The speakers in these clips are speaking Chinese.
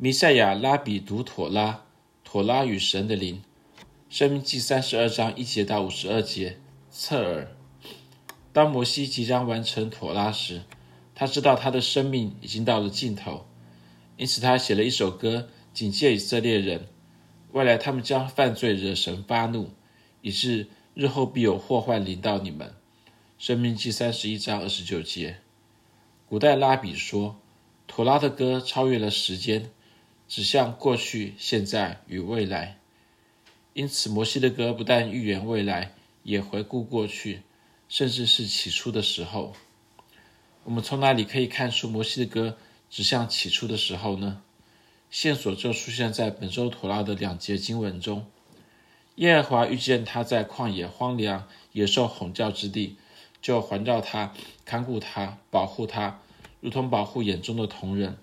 弥赛亚拉比读妥拉，妥拉与神的灵。生命记三十二章一节到五十二节。侧耳。当摩西即将完成妥拉时，他知道他的生命已经到了尽头，因此他写了一首歌，警戒以色列人，未来他们将犯罪惹神发怒，以致日后必有祸患临到你们。生命记三十一章二十九节。古代拉比说，妥拉的歌超越了时间，指向过去、现在与未来。因此，摩西的歌不但预言未来，也回顾过去，甚至是起初的时候。我们从哪里可以看出摩西的歌指向起初的时候呢？线索就出现在本周妥拉的两节经文中。耶和华遇见他在旷野荒凉、野兽吼叫之地，就环绕他、看顾他、保护他，如同保护眼中的瞳人。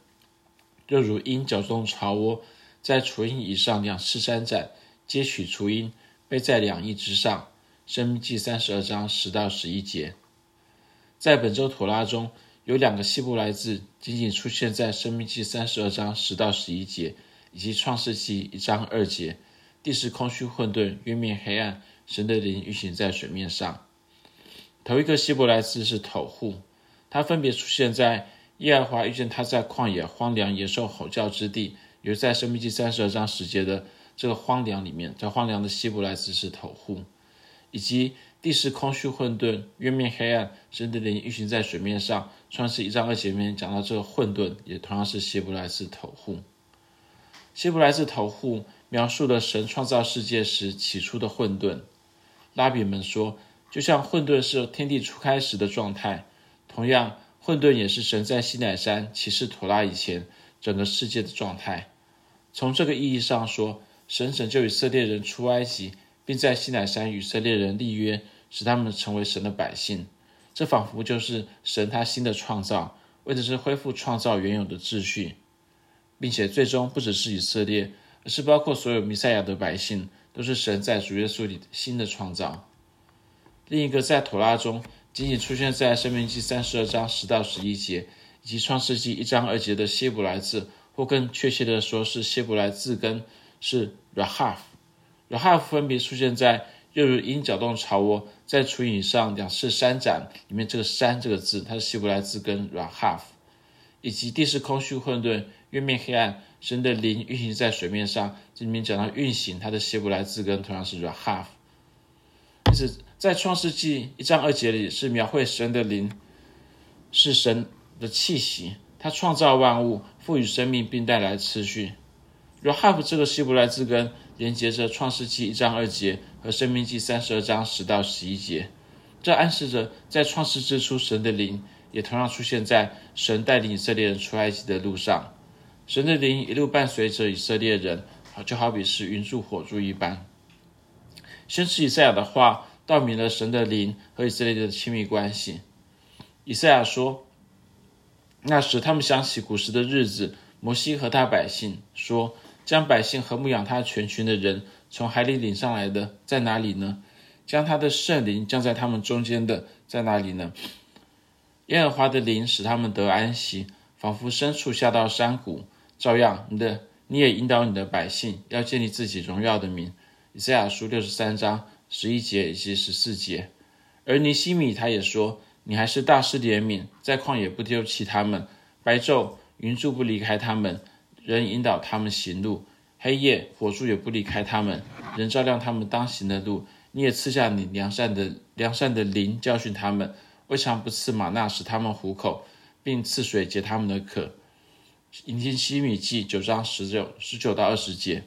又如鹰搅动巢窝，在雏鹰以上两翅三展，接取雏鹰，背在两翼之上。生命记三十二章十到十一节。在本周妥拉中有两个希伯来字，仅仅出现在生命记三十二章十到十一节，以及创世纪一章二节。地势空虚混沌，渊面黑暗，神的灵运行在水面上。头一个希伯来字是头户，它分别出现在耶和华遇见他在旷野荒凉、野兽吼叫之地，也就是在申命记三十二章十节的这个荒凉里面，在荒凉的希伯来字是头户，以及地势空虚混沌，渊面黑暗，神的灵运行在水面上。创世一章二节里面讲到这个混沌，也同样是希伯来字头户。希伯来字头户。描述了神创造世界时起初的混沌。拉比们说，就像混沌是天地初开时的状态，同样，混沌也是神在西乃山启示妥拉以前整个世界的状态。从这个意义上说，神拯救以色列人出埃及，并在西乃山与以色列人立约，使他们成为神的百姓。这仿佛就是神他新的创造，为的是恢复创造原有的秩序，并且最终不只是以色列。而是包括所有弥赛亚的百姓，都是神在主耶稣里新的创造。另一个在妥拉中仅仅出现在申命记三十二章十到十一节，以及创世纪一章二节的希伯来字，或更确切的说是希伯来字根是 Rahaf，Rahaf 分别出现在又如鹰角动巢窝，在除以上两次三展里面这个山这个字，它是希伯来字根 Rahaf，以及地势空虚混沌，月面黑暗。神的灵运行在水面上，这里面讲到运行，它的希伯来字根同样是 Rahaf。因此，在创世纪一章二节里是描绘神的灵，是神的气息，他创造万物，赋予生命并带来次序。Rahaf 这个希伯来字根连接着创世纪一章二节和生命记三十二章十到十一节，这暗示着在创世之初，神的灵也同样出现在神带领以色列人出埃及的路上。神的灵一路伴随着以色列人，就好比是云柱火柱一般。先知以赛亚的话道明了神的灵和以色列的亲密关系。以赛亚说：“那时他们想起古时的日子，摩西和他百姓说，将百姓和牧养他全群的人从海里领上来的在哪里呢？将他的圣灵降在他们中间的在哪里呢？耶和华的灵使他们得安息，仿佛牲畜下到山谷。”照样，你的你也引导你的百姓，要建立自己荣耀的名。以赛亚书六十三章十一节以及十四节。而尼西米他也说：“你还是大施怜悯，在旷野不丢弃他们，白昼云柱不离开他们，人引导他们行路；黑夜火柱也不离开他们，人照亮他们当行的路。你也赐下你良善的良善的灵教训他们，未尝不赐玛纳使他们糊口，并赐水解他们的渴。”尼西米记九章十九十九到二十节，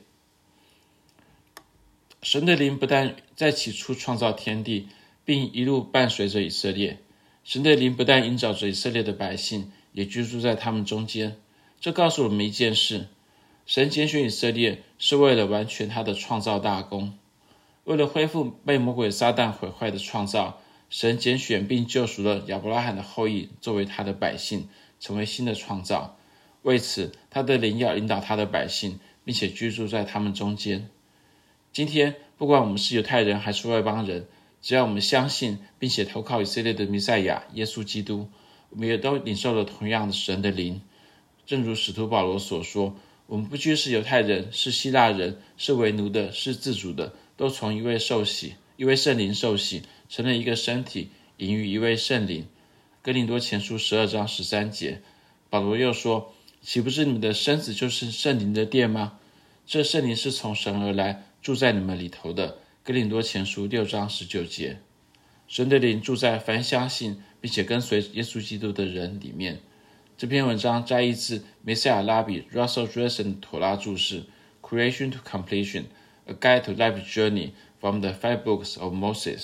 神的灵不但在起初创造天地，并一路伴随着以色列。神的灵不但引导着以色列的百姓，也居住在他们中间。这告诉我们一件事：神拣选以色列是为了完全他的创造大功，为了恢复被魔鬼撒旦毁坏的创造。神拣选并救赎了亚伯拉罕的后裔作为他的百姓，成为新的创造。为此，他的灵要引导他的百姓，并且居住在他们中间。今天，不管我们是犹太人还是外邦人，只要我们相信并且投靠以色列的弥赛亚耶稣基督，我们也都领受了同样的神的灵。正如使徒保罗所说：“我们不拘是犹太人，是希腊人，是为奴的，是自主的，都从一位受洗，一位圣灵受洗，成了一个身体，饮于一位圣灵。哥林多前书十二章十三节，保罗又说：“岂不是你们的身子就是圣灵的殿吗？这圣灵是从神而来，住在你们里头的。”哥林多前书六章十九节，神的灵住在凡相信并且跟随耶稣基督的人里面。这篇文章摘译自梅塞尔拉比 Russell Dresen 的妥拉注释《Creation to Completion: A Guide to Life Journey from the Five Books of Moses》。